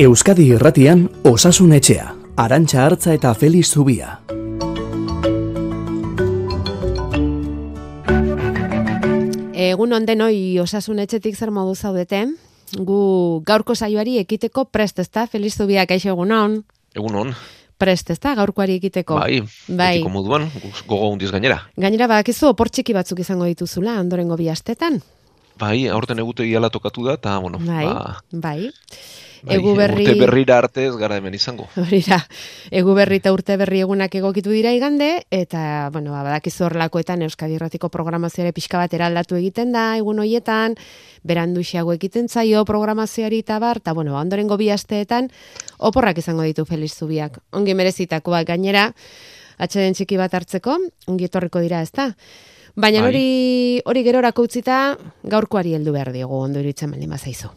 Euskadi Irratian Osasun Etxea, Arantxa Hartza eta Feliz Zubia. Egun onden hoi Osasun Etxetik zer modu zaudete? Gu gaurko saioari ekiteko prest ezta, Feliz Zubia, kaixo egun on? Egun on. Prest ezta, gaurkoari ekiteko? Bai, bai. etiko moduan, gogo hundiz gainera. Gainera, badakizu, opor txiki batzuk izango dituzula, ondorengo bi astetan? Bai, aurten egutegi ala tokatu da, eta, bueno, Bai, ba, bai. Bai, Egu berri... urte berrira arte ez gara hemen izango. Horira, egu berri eta urte berri egunak egokitu dira igande, eta, bueno, ba, badakizu horlakoetan Euskadi Irratiko programazioare pixka bat eraldatu egiten da, egun hoietan, berandu xago egiten zaio programazioari eta bar, eta, bueno, ondorengo bi asteetan, oporrak izango ditu Feliz Zubiak. Ongi merezitakoak gainera, atxeden txiki bat hartzeko, ongi etorriko dira, ezta? Baina Bai. hori hori gerorako utzita gaurkoari heldu behar diogu ondo iritzen baldin bazaizu.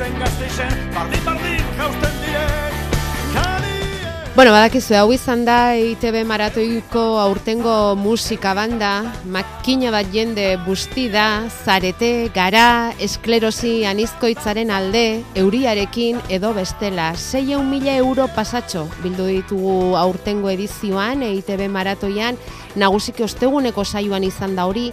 Ustaritzen zen gazteizen Bardin bardin jausten direk, kalie Bueno, badakizu, hau izan da ITB maratoiko aurtengo musika banda, makina bat jende busti da, zarete, gara, esklerosi anizkoitzaren alde, euriarekin edo bestela. 6 mila euro pasatxo bildu ditugu aurtengo edizioan, ITB maratoian, nagusiki osteguneko saioan izan da hori,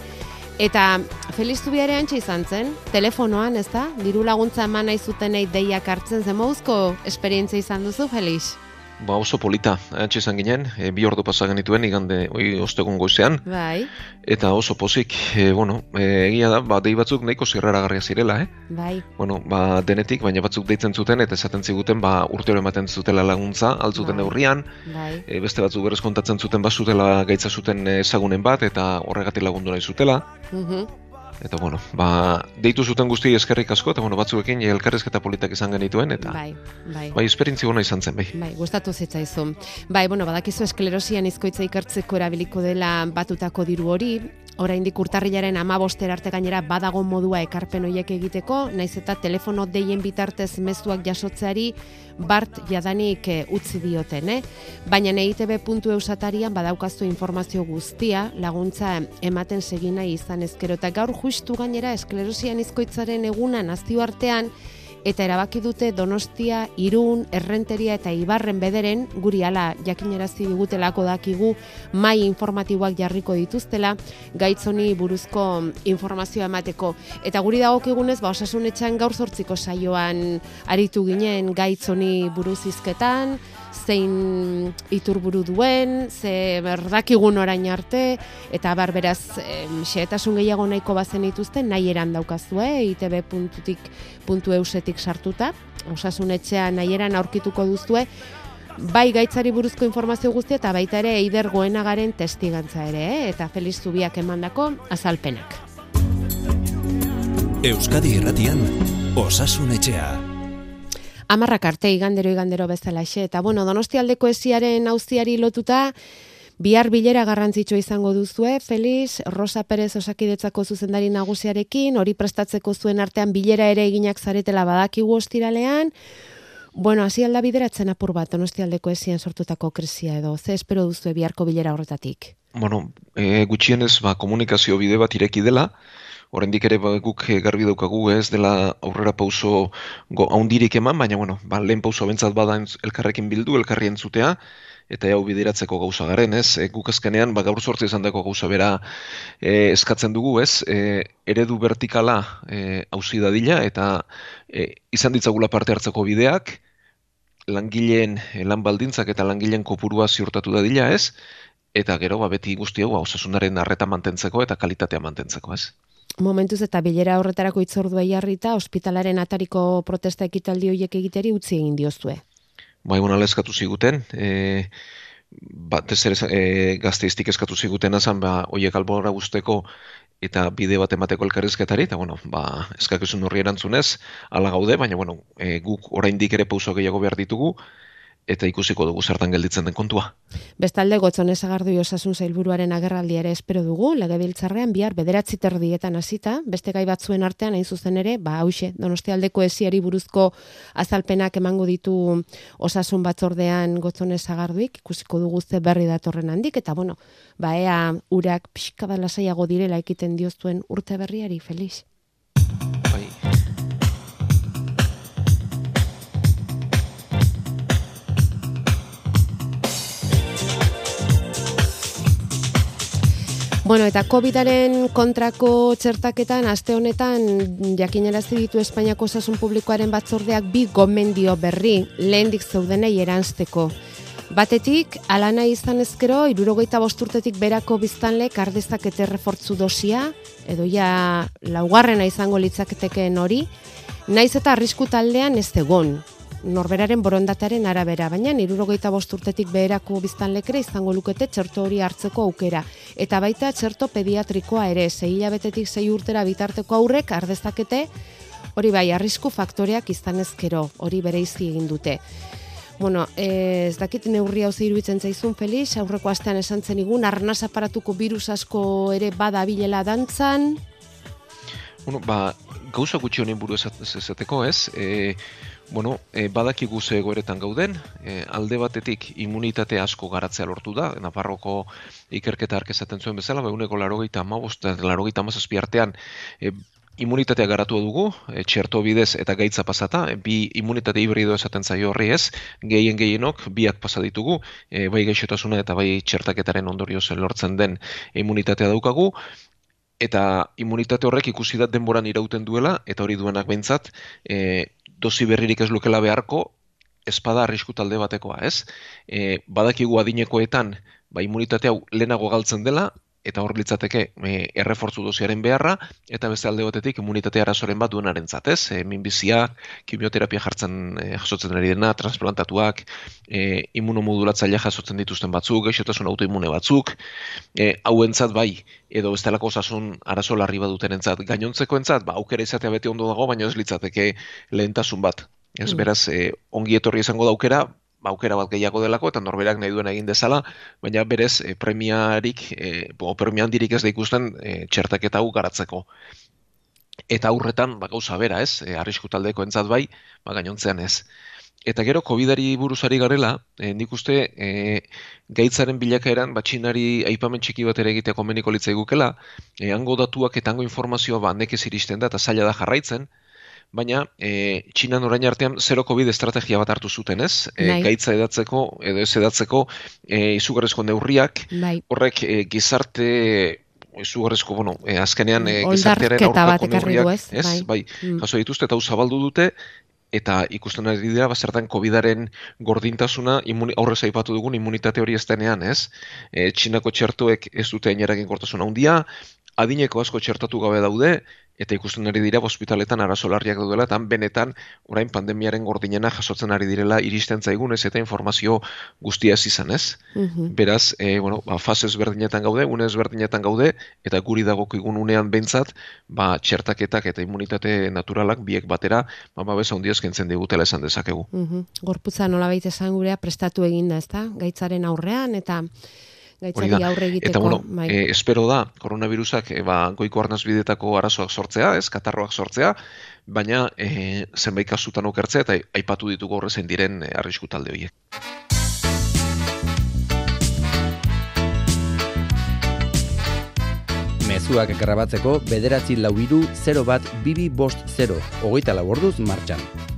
Eta Feliz Zubiare antxe izan zen, telefonoan, ez da? Diru laguntza eman nahi zutenei deiak hartzen zen mauzko esperientzia izan duzu, Feliz? Ba, oso polita, antxe izan ginen, e, bi ordu pasa genituen, igande, oi, ostegun goizean, Bai, eta oso pozik, e, bueno, e, egia da, ba, dei batzuk nahiko zirraragarria zirela, eh? bai. Bueno, ba, denetik, baina batzuk deitzen zuten, eta esaten ziguten, ba, urtero ematen zutela laguntza, altzuten Bai. neurrian, Bai, e, beste batzuk berez kontatzen zuten bazutela gaitza zuten ezagunen bat, eta horregatik lagundu nahi zutela, mhm, Eta bueno, ba, deitu zuten guzti eskerrik asko, eta bueno, batzuekin elkarrezketa politak izan genituen, eta bai, bai, bai. bai esperientzi ona izan zen, bai. Bai, gustatu zitzaizu. Bai, bueno, badakizu esklerosian izkoitza ikertzeko erabiliko dela batutako diru hori, oraindik urtarrilaren amabostera arte gainera badago modua ekarpen hoiek egiteko, naiz eta telefono deien bitartez mezuak jasotzeari bart jadanik eh, utzi dioten, eh? Baina neitb.eu satarian badaukaztu informazio guztia laguntza ematen segina izan ezkero eta gaur justu gainera esklerosian izkoitzaren eguna nazioartean eta erabaki dute Donostia, Irun, Errenteria eta Ibarren bederen guri ala jakinerazi digutelako dakigu mai informatiboak jarriko dituztela gaitz honi buruzko informazioa emateko. Eta guri dagokigunez ba osasunetxean gaur zortziko saioan aritu ginen gaitz honi buruz hizketan zein iturburu duen, ze berdakigun orain arte, eta bar beraz, em, xehetasun gehiago nahiko bazen dituzte, nahi eran daukazue, itb.tik puntu eusetik sartuta, osasun etxea nahi eran aurkituko duzue, bai gaitzari buruzko informazio guztia eta baita ere eider goenagaren testigantza ere, eh? eta Feliz Zubiak emandako azalpenak. Euskadi Irratian Osasun Etxea. Amarrak arte igandero igandero bezalaxe, eta bueno, donostialdeko esiaren auziari lotuta, Bihar bilera garrantzitsu izango duzue, Feliz, Rosa Perez osakidetzako zuzendari nagusiarekin, hori prestatzeko zuen artean bilera ere eginak zaretela badakigu ostiralean, Bueno, hasi alda bideratzen apur bat, donostialdeko esien sortutako krisia edo, ze espero duzue biharko bilera horretatik? Bueno, e, gutxienez, ba, komunikazio bide bat ireki dela, oraindik ere ba, guk e, garbi daukagu ez dela aurrera pauso go, haundirik eman, baina bueno, ba, lehen pauso bentzat bada elkarrekin bildu, elkarri entzutea, eta hau bideratzeko gauza garen, ez? E, guk azkenean, ba, gaur sortze izan dako gauza bera e, eskatzen dugu, ez? E, eredu vertikala hauzi dadila, eta e, izan ditzagula parte hartzeko bideak, langileen eh, lan baldintzak eta langileen kopurua ziurtatu dadila, ez? Eta gero, ba, beti guzti hau, ba, osasunaren arreta mantentzeko eta kalitatea mantentzeko, ez? Momentuz eta bilera horretarako itzordua jarrita, ospitalaren atariko protesta ekitaldi horiek egiteri utzi egin diozue. Bai, bueno, eskatu ziguten, e, batez ere e, gazteiztik eskatu ziguten azan, ba, oiek albora guzteko eta bide bat emateko elkarrizketari, eta bueno, ba, eskakizun horri erantzunez, ala gaude, baina bueno, e, guk oraindik ere pauso gehiago behar ditugu, eta ikusiko dugu zertan gelditzen den kontua. Bestalde, gotzon ezagardu osasun zailburuaren agerraldi ere espero dugu, legebiltzarrean bihar bederatzi terdietan hasita, beste gai batzuen artean hain zuzen ere, ba hause, donostialdeko esiari buruzko azalpenak emango ditu osasun batzordean gotzon ezagarduik, ikusiko dugu ze berri datorren handik, eta bueno, ba ea urak pixka bat lasaiago direla ekiten dioztuen urte berriari, Felix. Bueno, eta COVIDaren kontrako txertaketan, aste honetan, jakinarazi ditu Espainiako osasun publikoaren batzordeak bi gomendio berri, lehendik zeudenei eranzteko. Batetik, alana izan ezkero, irurogeita bosturtetik berako biztanlek ardezakete refortzu dosia, edo ja laugarrena izango litzaketeken hori, naiz eta arrisku taldean ez egon, norberaren borondataren arabera, baina irurogeita bosturtetik beherako biztanlekere izango lukete txerto hori hartzeko aukera. Eta baita txerto pediatrikoa ere, zei hilabetetik zei urtera bitarteko aurrek ardezakete, hori bai, arrisku faktoreak izan ezkero, hori bere egin dute. Bueno, ez dakit neurri hau iruditzen zaizun, Felix, aurreko astean esan zen igun, arnaz aparatuko virus asko ere bada bilela dantzan. Bueno, ba, gauza gutxi honen buru esateko, ez? E, bueno, e, badakigu ze egoeretan gauden, e, alde batetik immunitate asko garatzea lortu da, Nafarroko ikerketa ark esaten zuen bezala, behuneko larogeita amabost, larogeita amazazpi artean, e, immunitatea garatu dugu, e, txerto bidez eta gaitza pasata, bi immunitate hibrido esaten zaio horri ez, gehien gehienok biak pasa ditugu, e, bai gaixotasuna eta bai txertaketaren ondorioz lortzen den immunitatea daukagu, eta immunitate horrek ikusi da denboran irauten duela, eta hori duenak behintzat, e, dozi berririk ez lukela beharko, espada arrisku talde batekoa, ez? E, badakigu adinekoetan, ba, immunitate hau lehenago galtzen dela, eta hor litzateke e, errefortzu doziaren beharra, eta beste alde batetik immunitate arazoren bat duenaren zatez, e, minbizia, kimioterapia jartzen e, jasotzen ari dena, transplantatuak, e, imunomodulatzailea jasotzen dituzten batzuk, gaixotasun autoimune batzuk, e, hauentzat bai, edo bestelako osasun arazo larri baduten entzat, gainontzeko entzat, ba, aukera izatea beti ondo dago, baina ez litzateke lehentasun bat. Ez mm. beraz, e, ongi etorri izango daukera, aukera bat gehiago delako, eta norberak nahi duen egin dezala, baina berez e, premiarik, e, bo, premia handirik ez da ikusten e, txertaketa hau garatzeko. Eta aurretan, ba, gauza bera, ez, e, arrisku taldeko entzat bai, ba, gainontzean ez. Eta gero, COVID-ari buruzari garela, e, nik uste, e, gaitzaren bilakaeran, batxinari aipamen txiki bat ere egiteko meniko litzai gukela, e, hango datuak eta hango informazioa ba, nekez iristen da, eta zaila da jarraitzen, baina e, Txinan orain artean zero COVID estrategia bat hartu zuten, ez? E, gaitza edatzeko, edo ez edatzeko e, izugarrezko neurriak, bai. horrek e, gizarte izugarrezko, bueno, e, azkenean e, gizartearen aurkako neurriak, ez? ez? Bai, bai mm. jaso dituzte eta hau zabaldu dute, eta ikusten ari dira bazertan COVIDaren gordintasuna imuni, aurrez aipatu dugun immunitate hori ez denean, ez? E, Txinako txertuek ez dute aineragin gortasuna handia, adineko asko txertatu gabe daude, eta ikusten ari dira ospitaletan arazo larriak daudela, eta benetan orain pandemiaren gordinena jasotzen ari direla iristen zaigun ez eta informazio guztia ez izan ez. Mhm. Beraz, e, bueno, ba, fase ezberdinetan gaude, une ezberdinetan gaude, eta guri dagokigun unean bentsat, ba, txertaketak eta immunitate naturalak biek batera, ba, babesa handia eskentzen digutela esan dezakegu. Mm Gorputza nola baita esan gurea prestatu eginda, ezta? Gaitzaren aurrean, eta gaitzari aurre egiteko. Eta bueno, bai. e, espero da, koronavirusak e, ba, goiko arnaz bidetako arazoak sortzea, ez, katarroak sortzea, baina e, zenbait kasutan okertzea eta aipatu ditugu horrezen diren e, arrisku talde horiek. Mezuak grabatzeko bederatzi lau iru 0 bat bibi bost 0, hogeita laborduz martxan.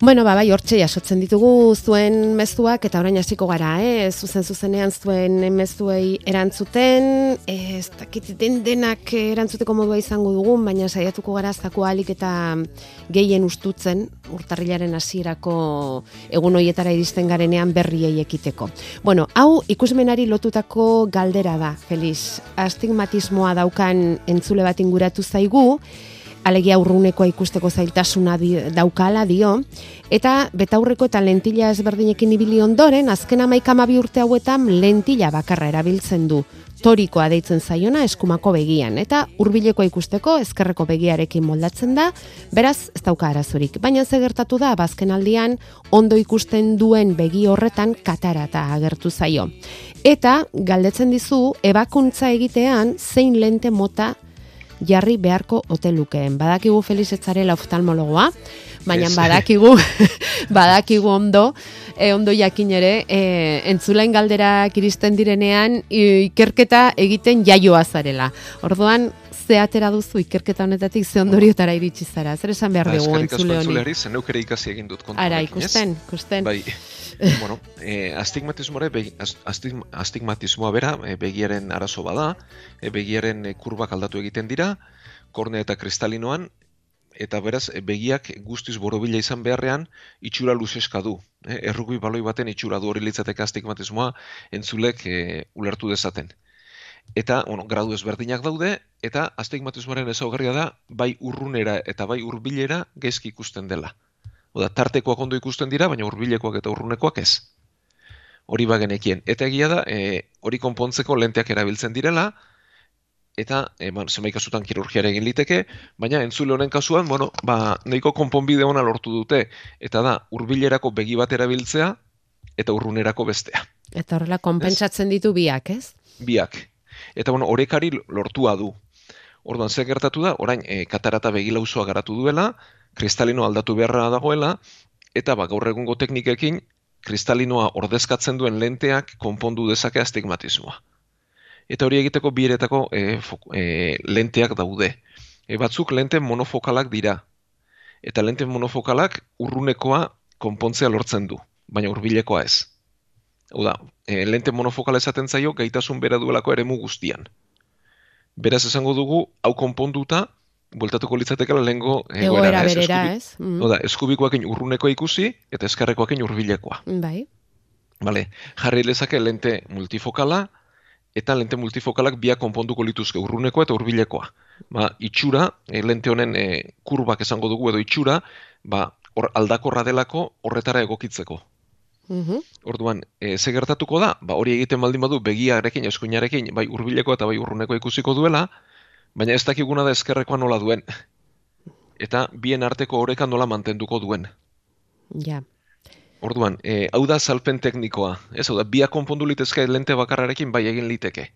Bueno, ba, bai, hortxe jasotzen ditugu zuen mezuak eta orain hasiko gara, eh? Zuzen zuzenean zuen mezuei erantzuten, ez dakit den denak erantzuteko modua izango dugu, baina saiatuko gara zako alik eta gehien ustutzen urtarrilaren hasierako egun hoietara iristen garenean berriei ekiteko. Bueno, hau ikusmenari lotutako galdera da, Feliz. Astigmatismoa daukan entzule bat inguratu zaigu, alegia urrunekoa ikusteko zailtasuna di, daukala dio, eta betaurreko eta lentila ezberdinekin ibili ondoren, azken amaik amabi urte hauetan lentila bakarra erabiltzen du, torikoa deitzen zaiona eskumako begian, eta hurbilekoa ikusteko ezkerreko begiarekin moldatzen da, beraz ez dauka arazorik. Baina ze gertatu da, bazken aldian, ondo ikusten duen begi horretan katarata agertu zaio. Eta, galdetzen dizu, ebakuntza egitean zein lente mota jarri beharko hotelukeen. Badakigu Feliz etzarela oftalmologoa, baina badakigu badakigu ondo, e, ondo jakin ere, e, entzulain galderak iristen direnean ikerketa egiten jaioa zarela. Orduan, ze atera duzu ikerketa honetatik ze ondoriotara iritsi zara. Zer esan behar Ba, dugu eskerrik asko entzule honi? zen neukere ikasi egin dut kontu Ara, ikusten, ikusten. Bai, bueno, e, astigmatismoare, begi, as- astig- astigmatismoa bera e, begiaren arazo bada, e, begiaren kurbak aldatu egiten dira, kornea eta kristalinoan, eta beraz begiak guztiz borobila izan beharrean itxura luzeska du. E, errugbi baloi baten itxura du hori litzateke astigmatismoa entzulek e, ulertu dezaten. Eta, bueno, gradu ezberdinak daude, eta astigmatismoaren ezaugarria da, bai urrunera eta bai hurbilera gaizki ikusten dela. Oda, tartekoak ondo ikusten dira, baina hurbilekoak eta urrunekoak ez. Hori bagenekien. Eta egia da, e, hori konpontzeko lenteak erabiltzen direla, eta e, ba, zenbait kasutan kirurgiara egin liteke, baina entzule honen kasuan, bueno, ba, nahiko konponbide ona lortu dute, eta da, hurbilerako begi bat erabiltzea, eta urrunerako bestea. Eta horrela konpentsatzen ditu biak, ez? Biak. Eta bueno, orekari lortua du. Orduan, zer gertatu da, orain, e, katarata begilauzoa garatu duela, kristalino aldatu beharra dagoela, eta ba, gaur egungo teknikekin, kristalinoa ordezkatzen duen lenteak konpondu dezake astigmatismoa. Eta hori egiteko biretako e, e, lenteak daude. E, batzuk lente monofokalak dira. Eta lente monofokalak urrunekoa konpontzea lortzen du, baina hurbilekoa ez. Hau da, e, lente monofokala esaten zaio gaitasun bera duelako eremu guztian. Beraz esango dugu, hau konponduta, bueltatuko litzatekela lehengo Egoera ez? berera, ez? Mm. Hau da, eskubikoakin urrunekoa ikusi, eta eskarrekoakin hurbilekoa. Bai. Vale, jarri lezake lente multifokala, eta lente multifokalak biak konponduko lituzke urrunekoa eta hurbilekoa. Ba, itxura, e, lente honen e, kurbak esango dugu edo itxura, ba, hor aldakorra delako horretara egokitzeko. Mhm. Orduan, e, ze gertatuko da? Ba, hori egiten baldin badu begiarekin, eskuinarekin, bai hurbilekoa eta bai urrunekoa ikusiko duela, baina ez dakiguna da ezkerrekoa nola duen. Eta bien arteko oreka nola mantenduko duen. Ja. Orduan, e, hau da salpen teknikoa. Ez hau da, biak konpondu litezke lente bakarrarekin bai egin liteke.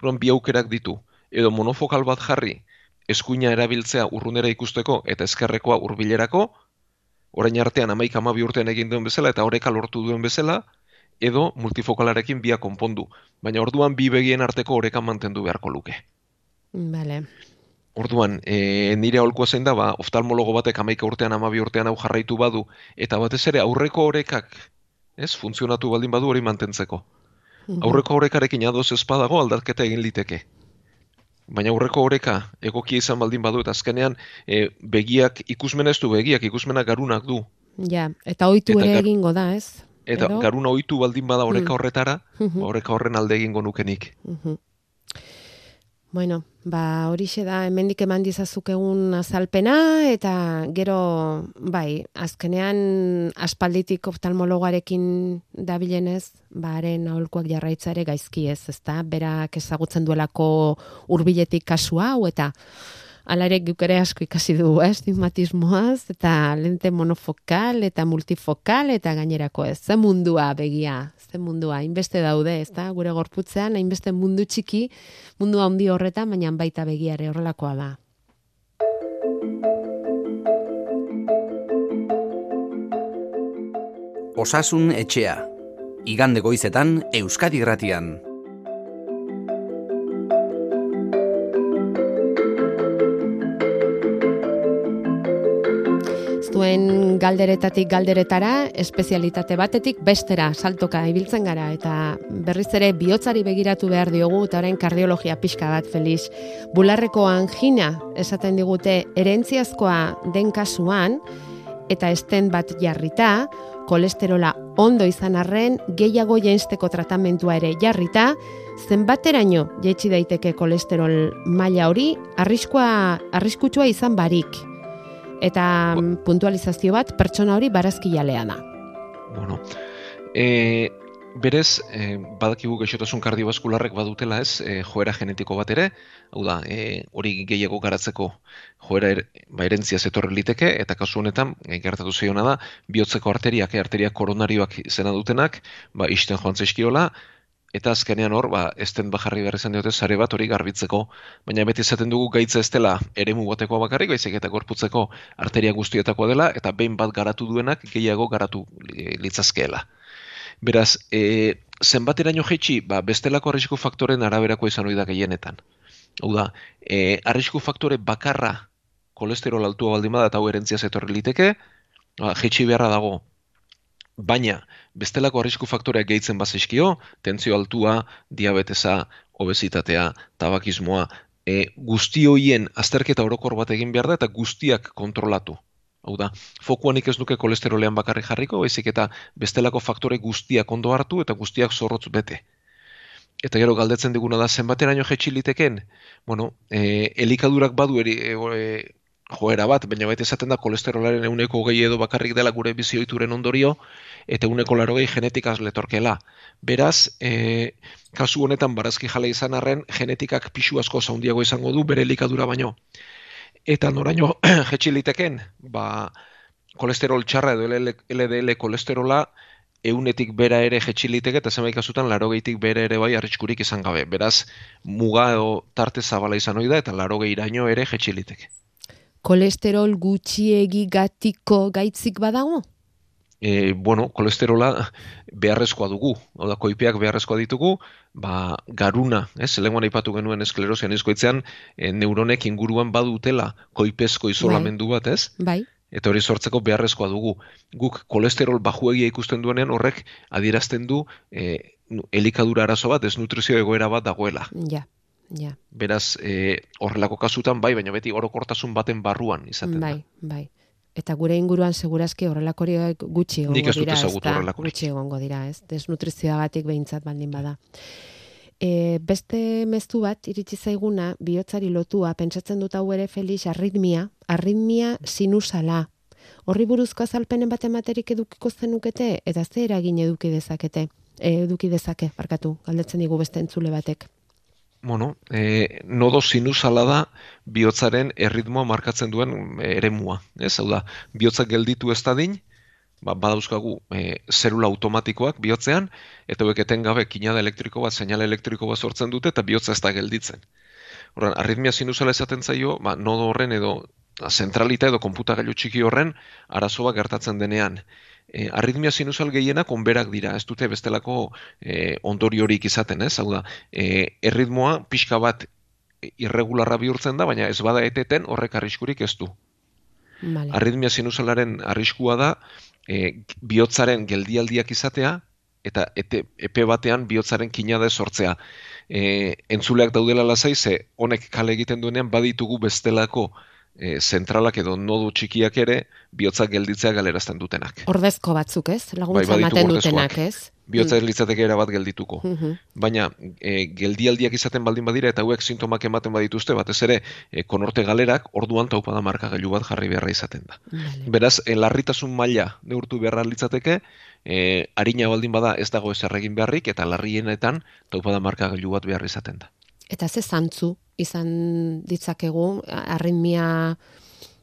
Orduan, bi aukerak ditu. Edo monofokal bat jarri, eskuina erabiltzea urrunera ikusteko eta ezkerrekoa hurbilerako, orain artean amaik amabi urtean egin duen bezala eta oreka lortu duen bezala, edo multifokalarekin biak konpondu. Baina orduan bi begien arteko oreka mantendu beharko luke. Vale. Orduan, e, nire aholkoa zein da, ba, oftalmologo batek amaika urtean, amabi urtean hau jarraitu badu, eta batez ere aurreko orekak, ez, funtzionatu baldin badu hori mantentzeko. Mhm. Aurreko orekarekin adoz espadago aldaketa egin liteke. Baina aurreko oreka egokia izan baldin badu, eta azkenean e, begiak, ikusmena ez du begiak, ikusmena garunak du. Ja, eta ohitu ere gar- egingo da, ez? Eta garuna ohitu baldin bada oreka Mm. horretara, Mhm. ba, oreka horren alde egingo nukenik. Mhm. Bueno, ba horixe da hemendik eman dizazuk egun azalpena eta gero bai, azkenean aspalditik oftalmologarekin dabilenez, ba haren aholkuak jarraitzare gaizki ez, ezta? Berak ezagutzen duelako hurbiletik kasu hau eta Hala ere guk ere asko ikasi dugu, eh, astigmatismoaz, eta lente monofokal, eta multifokal, eta gainerako ez. Ze mundua begia, ze mundua, hainbeste daude, ez da, gure gorputzean, hainbeste mundu txiki, mundu handi horretan, baina baita begiare horrelakoa da. Osasun etxea. Igande goizetan Euskadi Gratian. Zuen galderetatik galderetara, espezialitate batetik bestera saltoka ibiltzen gara eta berriz ere bihotzari begiratu behar diogu eta orain kardiologia pixka bat Felix. Bularreko angina esaten digute erentziazkoa den kasuan eta esten bat jarrita, kolesterola ondo izan arren gehiago jainsteko tratamentua ere jarrita, zenbateraino jaitsi daiteke kolesterol maila hori, arriskua arriskutsua izan barik. Eta mm, puntualizazio bat pertsona hori barazkilalea da. Bueno, e, berez, e, badakigu gaixotasun kardiobaskularrek badutela ez, e, joera genetiko bat ere, hau da, e, hori gehiago garatzeko joera er, ba, erentzia zetorri liteke, eta kasu honetan, e, gertatu zeiona da, bihotzeko arteriak, e, arteriak koronarioak izena dutenak, ba, isten joan zaizkiola, eta azkenean hor, ba, esten bajarri behar izan diote sare bat hori garbitzeko, baina beti izaten dugu gaitza ez dela eremu batekoa bakarrik, baizik eta gorputzeko arteria guztietakoa dela, eta behin bat garatu duenak gehiago garatu li- litzazkeela. Beraz, e, zenbateraino jaitsi, ba, bestelako arrisku faktoren araberako izan ohi da gehienetan. Hau da, e, arrisku faktore bakarra kolesterol altua baldin bada eta hau erentzia zetorri liteke, ba, jaitsi beharra dago. Baina, bestelako arrisku faktoreak gehitzen bazaizkio, tentzio altua, diabetesa, obesitatea, tabakismoa, e, guzti hoien azterketa orokor bat egin behar da eta guztiak kontrolatu. Hau da, fokuanik ez nuke kolesterolean bakarrik jarriko, baizik eta bestelako faktore guztiak ondo hartu eta guztiak zorrotz bete. Eta gero galdetzen diguna da zenbateraino jetxi liteken, bueno, e, elikadurak badu eri, e, e, joera bat, baina baita esaten da kolesterolaren euneko gehi edo bakarrik dela gure bizioituren ondorio, eta euneko laro gehi genetikaz letorkela. Beraz, e, kasu honetan barazki jale izan arren, genetikak pixu asko zaundiago izango du bere elikadura baino. Eta noraino jetxi liteken, ba, kolesterol txarra edo LDL kolesterola eunetik bera ere jetxi liteke eta zenbait kasutan larogeitik bera ere bai arriskurik izan gabe. Beraz, muga edo tarte zabala izan ohi da eta larogeiraino ere jetxi liteke. Kolesterol gutxiegi gatiko gaitzik badago? e, bueno, kolesterola beharrezkoa dugu. Hau da, koipeak beharrezkoa ditugu, ba, garuna, ez, lehenguan aipatu genuen esklerosian izkoitzean, e, neuronek inguruan badutela koipezko isolamendu bat, ez? Bai. Eta hori sortzeko beharrezkoa dugu. Guk kolesterol bajuegia ikusten duenean horrek adierazten du e, elikadura arazo bat, desnutrizio egoera bat dagoela. Ja, ja. Beraz, e, horrelako kasutan bai, baina beti orokortasun baten barruan izaten da. Bai, bai. Eta gure inguruan segurazki horrelakorik gutxi egongo Nik ez dira, ezta? horrelakorik. Gutxi egongo dira, ez? Desnutrizioagatik behintzat baldin bada. E, beste mezu bat iritsi zaiguna bihotzari lotua pentsatzen dut hau ere Felix arritmia, arritmia sinusala. Horri buruzko azalpenen bat ematerik edukiko zenukete eta ze eragin eduki dezakete? E, eduki dezake, barkatu, galdetzen digu beste entzule batek. Bueno, e, nodo sinusala da bihotzaren erritmoa markatzen duen e, eremua. Ez, hau da, bihotzak gelditu ez dadin, ba, badauzkagu e, zerula automatikoak bihotzean, eta hauek etengabe kinada elektriko bat, seinale elektriko bat sortzen dute, eta bihotza ez da gelditzen. Horren, arritmia sinusala esaten zaio, ba, nodo horren edo zentralita edo konputagailu txiki horren arazo bat gertatzen denean. E, arritmia sinusal gehienak onberak dira, ez dute bestelako e, ondoriorik izaten, ez? Hau da, e, erritmoa pixka bat irregularra bihurtzen da, baina ez bada eteten horrek arriskurik ez du. Vale. Arritmia sinusalaren arriskua da e, bihotzaren geldialdiak izatea eta ete, epe batean bihotzaren kinada sortzea. E, entzuleak daudela lasai ze honek kale egiten duenean baditugu bestelako e, zentralak edo nodu txikiak ere bihotzak gelditzea galerazten dutenak. Ordezko batzuk, ez? Laguntza Bai, ematen dutenak, ez? Bihotza ez litzateke era bat geldituko. Mhm. Baina e, geldialdiak izaten baldin badira eta hauek sintomak ematen badituzte, batez ere e, konorte galerak orduan taupada markagailu bat jarri beharra izaten da. Vale. Beraz, e, larritasun maila neurtu beharra litzateke, e, harina baldin bada ez dago ezer egin beharrik eta larrienetan taupada markagailu bat behar izaten da. Eta ze zantzu izan ditzakegu, arritmia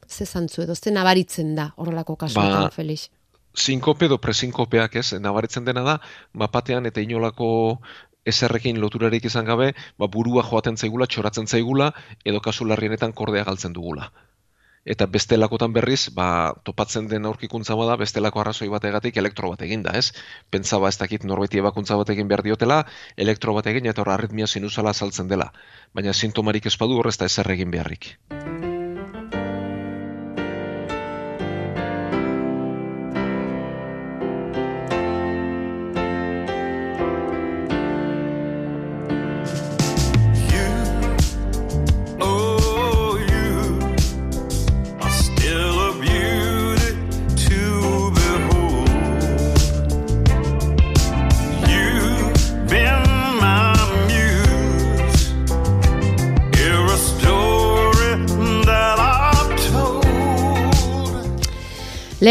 ze zantzu edo ze nabaritzen da horrelako kasuetan, Ba, Felix. Sinkope edo presinkopeak ez, nabaritzen dena da, mapatean eta inolako eserrekin loturarik izan gabe, ba, burua joaten zaigula, txoratzen zaigula, edo kasu larrienetan kordea galtzen dugula. Eta bestelakotan berriz, ba, topatzen den aurkikuntza bada, bestelako arrazoi bategatik elektro bat egin da, ez? Pentsa ba, ez dakit norbeti ebakuntza bat egin behar diotela, elektro bat egin eta hor arritmia sinusala saltzen dela. Baina sintomarik ez badu horrez da ezer egin beharrik.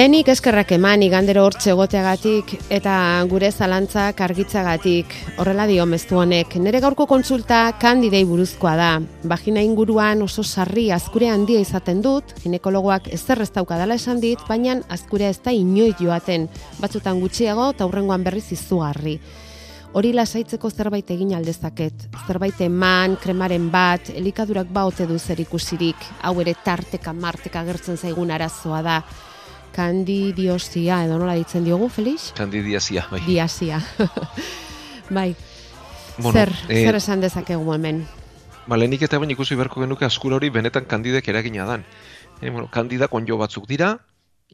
Lehenik eskerrak eman igandero hortxe egoteagatik eta gure zalantzak argitzagatik. Horrela dio meztu honek, nire gaurko kontsulta kandidei buruzkoa da. Bagina inguruan oso sarri azkure handia izaten dut, ginekologoak ezer ez daukadala esan dit, baina azkure ez da inoit joaten, batzutan gutxiago eta hurrengoan berriz izugarri. Hori lasaitzeko zerbait egin aldezaket. Zerbait eman, kremaren bat, elikadurak baote du zer ikusirik, hau ere tarteka marteka gertzen zaigun arazoa da. Kandidiosia, edo nola ditzen diogu, Felix? Kandidiazia, bai. Diasia. bai, Bueno, zer, eh, zer esan dezakegu hemen? Ba, lehenik eta bain ikusi beharko genuke askura hori benetan kandidek eragina dan. E, bueno, kandidak onjo batzuk dira,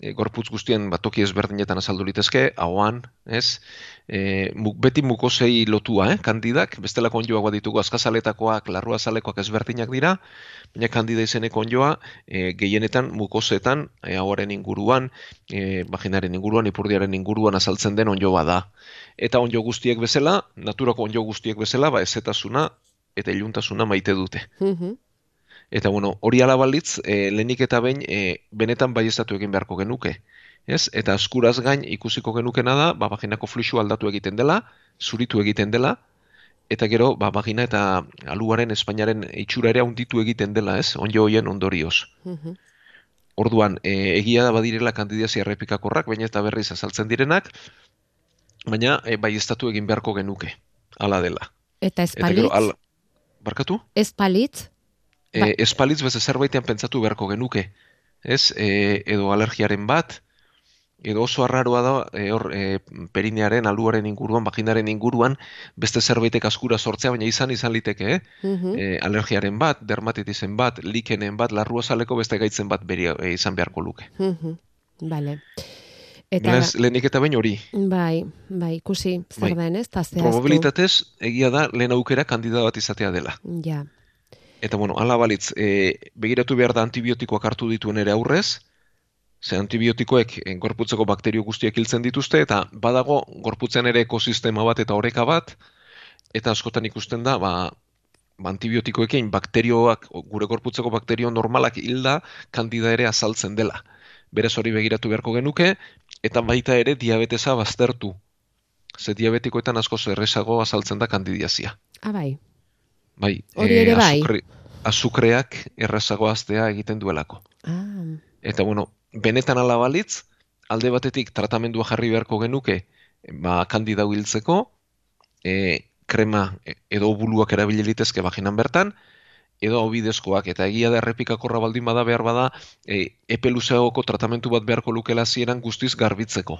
e, gorputz guztien bat toki ezberdinetan azaldu litezke, ahoan, ez? E, muk, beti mukosei lotua, eh, kandidak, bestelako onjoak bat ditugu azkazaletakoak, larruazalekoak ezberdinak dira, baina kandida izeneko onjoa, e, gehienetan mukosetan, e, ahoaren inguruan, e, vaginaren inguruan, ipurdiaren inguruan azaltzen den onjoa da. Eta onjo guztiek bezala, naturako onjo guztiek bezala, ba ezetasuna eta iluntasuna maite dute. Mhm. Eta bueno, hori ala balitz, e, lehenik eta behin e, benetan baiestatu egin beharko genuke. Ez? Eta askuraz gain ikusiko genukena da, ba, vaginako fluxu aldatu egiten dela, zuritu egiten dela, eta gero, ba, vagina eta aluaren, espainaren itxura ere handitu egiten dela, ez? Onjo hoien ondorioz. Mhm. Orduan, e, egia da badirela kandidazia errepikakorrak, baina eta berriz azaltzen direnak, baina e, baiestatu egin beharko genuke. Hala dela. Eta espalitz? al, barkatu? E, Bai. espalitz beste zerbaitean pentsatu beharko genuke. Ez? E, edo alergiaren bat, edo oso arraroa da e, hor e, perinearen, aluaren inguruan, vaginaren inguruan, beste zerbaitek askura sortzea, baina izan izan liteke, eh? Mhm. E, alergiaren bat, dermatitisen bat, likenen bat, larruazaleko beste gaitzen bat beri, e, izan beharko luke. Mhm. Vale. Eta, Beraz, lehenik eta bain hori. bai, bai, ikusi, zer Bai. den, ez? Probabilitatez, egia da, lehen aukera kandida bat izatea dela. Ja. Eta bueno, hala balitz, e, begiratu behar da antibiotikoak hartu dituen ere aurrez, ze antibiotikoek e, gorputzeko bakterio guztiak hiltzen dituzte, eta badago gorputzen ere ekosistema bat eta oreka bat, eta askotan ikusten da, ba, ba antibiotikoekin bakterioak, gure gorputzeko bakterio normalak hilda, kandida ere azaltzen dela. Berez hori begiratu beharko genuke, eta baita ere diabetesa baztertu. Ze diabetikoetan asko erresago azaltzen da kandidiazia. Ah, bai. Hori ere bai. azukre- azukreak errazago aztea egiten duelako. Ah, Eta bueno, benetan ala balitz, alde batetik tratamendua jarri beharko genuke, ba, kandida hiltzeko, e, krema e, edo buluak erabili litezke vaginan bertan, edo hau bidezkoak, eta egia da errepikakorra baldin bada behar bada, e, epe luzeagoko tratamentu bat beharko lukela zieran guztiz garbitzeko.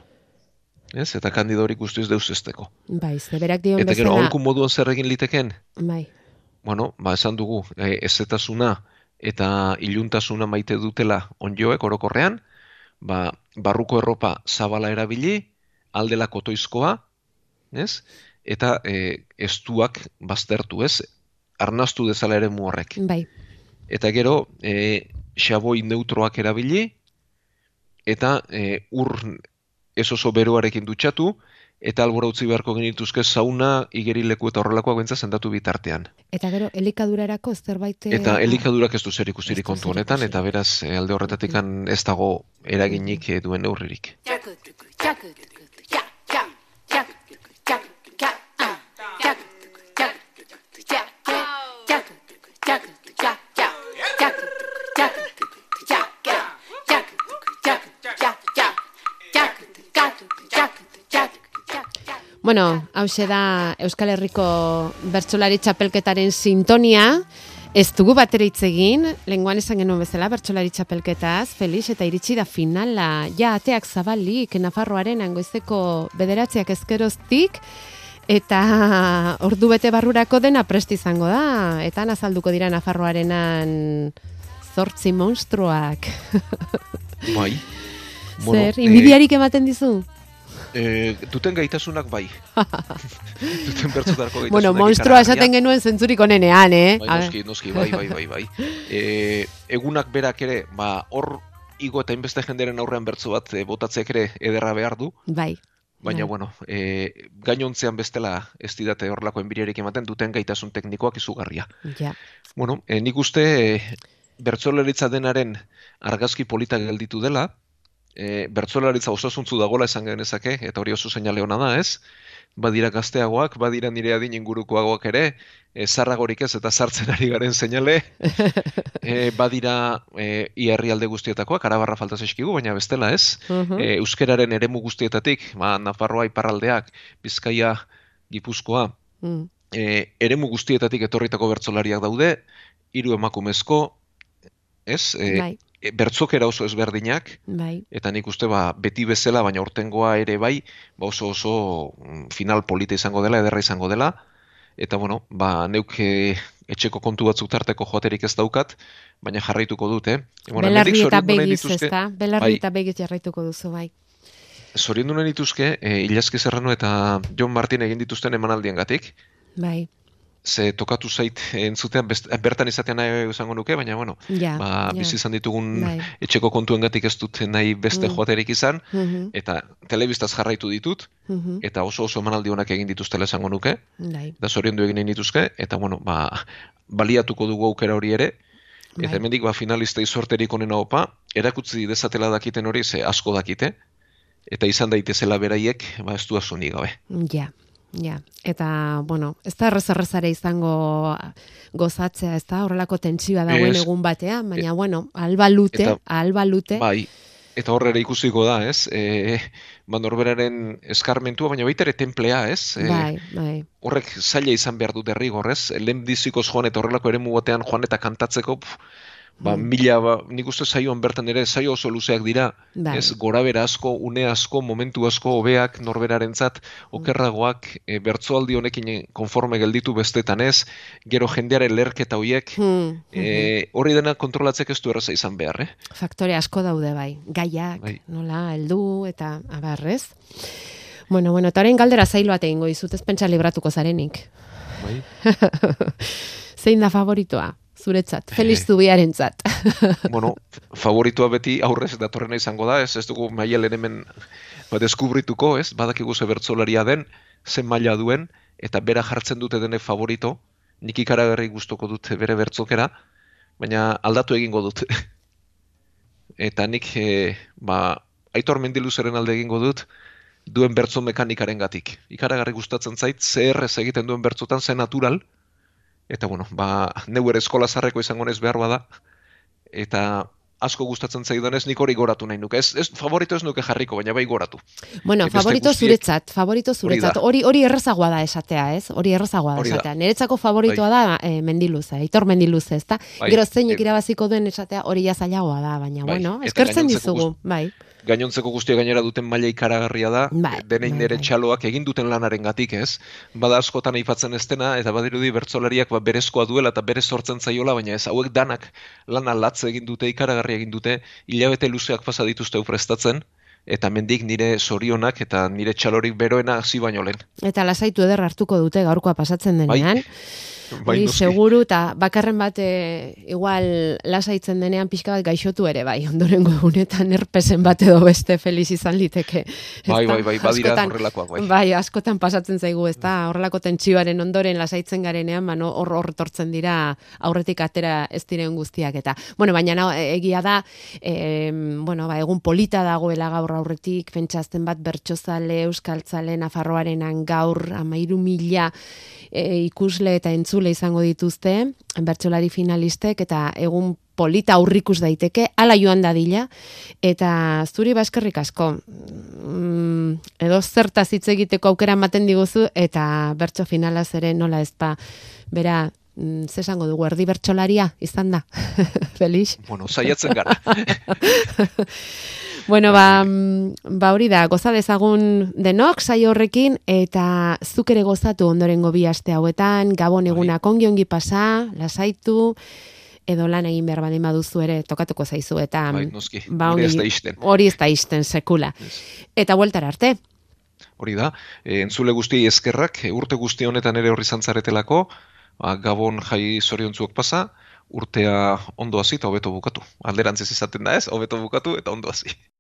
Ez? Eta kandida hori guztiz deusesteko. bai, zeberak dion Eta gero, bezala. aholku moduan zer egin liteken? Bai. Bueno, ba, esan dugu, e, ezetasuna eta iluntasuna maite dutela onjoek orokorrean, ba, barruko erropa zabala erabili, aldela kotoizkoa, ez? Eta e, estuak baztertu, ez? Arnastu dezala ere horrek. Bai. Eta gero, e, xaboi neutroak erabili, eta e, ur ez oso beroarekin dutxatu, eta albora utzi beharko genituzke sauna, igerileku eta horrelakoak bentsa sendatu bitartean. Eta gero, elikadurarako zerbait... eh, Eta ah, elikadurak ez du zer ikusirik kontu honetan, eta beraz eh, alde horretatik ez dago eraginik eh, duen neurririk. Bueno, hause da Euskal Herriko bertsolari txapelketaren sintonia. Ez dugu batera hitz egin, lenguan esan genuen bezala bertsolari txapelketaz, Felix, eta iritsi da finala. Ja, ateak zabalik, Nafarroaren angoizeko bederatziak ezkeroztik, eta ordu bete barrurako dena prest izango da. Eta nazalduko dira Nafarroarenan zortzi monstruak. Bai. Zer, inbidiarik ematen dizu? Eh, duten gaitasunak bai. duten bertzotarko gaitasunak. Bueno, monstrua esaten genuen zentzurik onenean, eh? Bai, noski, noski, bai, bai, bai, bai. E, egunak berak ere, ba, hor igo eta inbeste jenderen aurrean bertso bat e, botatzeak ere ederra behar du, Bai. baina, Bai. bueno, e, gainontzean bestela ez didate horrelako enbiriarik ematen duten gaitasun teknikoak izugarria. Ja. Bueno, e, nik uste e, bertsolaritza denaren argazki polita gelditu dela, e, bertzolaritza osasuntzu dagola esan genezake, eta hori oso seinale hona da, ez? Badira gazteagoak, badira nire adin ingurukoagoak ere, e, zarragorik ez eta sartzen ari garen seinale, e, badira e, iarrialde guztietakoak, arabarra falta zeskigu, baina bestela ez, e, euskeraren eremu guztietatik, ba, Nafarroa iparraldeak, Bizkaia, Gipuzkoa, e, eremu guztietatik etorritako bertsolariak daude, hiru emakumezko, ez? E, bertzokera oso ezberdinak, bai. eta nik uste ba, beti bezala, baina urtengoa ere bai, ba oso oso mm, final polita izango dela, ederra izango dela, eta bueno, ba, neuk e, etxeko kontu batzuk tarteko joaterik ez daukat, baina jarraituko dut, eh? Bueno, Belarri eta begiz, nituzke- ezta? Belarri bai. eta begiz jarraituko duzu, bai. Zoriondu nahi nituzke, e, Ilaski Serrano eta John Martin egin dituzten emanaldiengatik, Bai, ze tokatu zait entzutean best, bertan izatean nahi izango nuke, baina bueno, ja. ba, ja. bizi izan ditugun Bai. etxeko kontuengatik ez dut nahi beste Mm. joaterik izan, Mhm, eta telebistaz jarraitu ditut, mhm, eta oso oso emanaldi honak egin dituztela esango nuke, Bai, da zoriondu egin nahi nituzke, eta bueno, ba, baliatuko dugu aukera hori ere, eta bai. hemendik ba, finalistei sorterik onena opa, erakutzi dezatela dakiten hori, ze asko dakite, eta izan daitezela beraiek, ba, ez du asunik gabe. Ja, ja. Eta, bueno, ez da errez errezare izango gozatzea, ez da horrelako tentsioa dagoen Ez. egun batean, baina, bueno, alba lute, Eta- alba lute, Bai, eta horre ere ikusiko da, ez? E, ba, norberaren eskarmentua, baina baita ere templea, ez? E, bai, bai, horrek zaila izan behar du derrigorrez, lehen dizikoz joan eta horrelako eremu batean joan eta kantatzeko, pf, ba, Mm. mila, ba, nik uste saioan bertan ere, saio oso luzeak dira, bai. ez, gorabera asko, une asko, momentu asko, hobeak norberarentzat, okerragoak, e, bertsoaldi honekin konforme gelditu bestetan ez, gero jendearen lerketa hoiek, Hmm, e, hori dena kontrolatzek ez du erraza izan behar, eh? faktore asko daude bai, gaiak, Bai. nola, heldu eta abarrez. Bueno, bueno, eta orain galdera zailu bat egingo dizut, ez pentsa libratuko zarenik. Bai. Zein da favoritoa? Zuretzat, Feliz Zubiarentzat. bueno, favoritua beti aurrez datorrena izango da, ez ez dugu maialen hemen ba, deskubrituko, ez? Badakigu ze bertsolaria den, zen maila duen, eta bera jartzen dute dene favorito, nik ikaragarri gustoko dut bere bertzokera, baina aldatu egingo dut. eta nik, e, ba, aitor mendiluzeren alde egingo dut, duen bertzo mekanikaren gatik. Ikaragarri gustatzen zait, ze errez egiten duen bertzotan, ze natural, eta bueno, ba, neu ere eskola zarreko izango nez behar bada, eta asko gustatzen zaidanez nik hori goratu nahi nuke. Ez, ez favorito ez nuke jarriko, baina bai goratu. Bueno, favorito guztiek- zuretzat, favorito zuretzat. Hori hori errazagoa da esatea, ez? Hori errazagoa da esatea. Niretzako favoritoa da eh, Mendiluze, Aitor Mendiluze, ezta? Bai. Gero zeinek irabaziko duen esatea hori ja zailagoa da, baina Bai. bueno, eskertzen dizugu, bai. Gainontzeko guztia gainera duten maila ikaragarria da, Bai, denein bai, nere bai. txaloak egin duten lanaren gatik, ez? Bada askotan aipatzen ez dena, eta badirudi bertsolariak ba, berezkoa duela eta berez sortzen zaiola, baina ez hauek danak lana latze egin dute, ikaragarri egin dute, hilabete luzeak pasa dituzte prestatzen, eta mendik nire sorionak eta nire txalorik beroena hasi baino lehen. Eta lasaitu eder hartuko dute gaurkoa pasatzen denean. Bai, Noski. seguru eta bakarren bat e, igual lasaitzen denean pixka bat gaixotu ere bai. Ondorengo egunetan herpesen bat edo beste feliz izan liteke. Bai, bai, bai, badira horrelakoak, bai. Bai, askotan pasatzen zaigu, ez da, horrelako tentsioaren ondoren lasaitzen garenean, ba, no, hor hor tortzen dira aurretik atera ez diren guztiak eta. Bueno, baina na, egia da, e, bueno, ba, egun polita dagoela gaur aurretik, pentsazten bat bertsozale, euskaltzale, nafarroarenan gaur, amairu mila e, ikusle eta entzule izango dituzte, bertsolari finalistek, eta egun polita aurrikus daiteke, ala joan dadila, eta zuri baskerrik asko, mm, edo zertaz hitz egiteko aukera ematen diguzu, eta bertso finalaz ere nola ez ba, bera, mm, ze esango dugu, erdi bertsolaria izan da, Felix? Bueno, saiatzen gara. Bueno, ba, mm, ba hori da, goza dezagun denok saio horrekin, eta zuk ere gozatu ondorengo bi aste hauetan, gabon egunak ongi ongi pasa, lasaitu, edo lan egin behar badin baduzu ere tokatuko zaizu, eta Bai, noski. ba, ixten. hori ez da isten sekula. Eta bueltara arte, Hori da, e, entzule guztiei eskerrak, urte guzti honetan ere horri zantzaretelako, ba, gabon jai zoriontzuak pasa, urtea ondo hasi eta hobeto bukatu. Alderantziz izaten da ez, hobeto bukatu eta ondo hasi.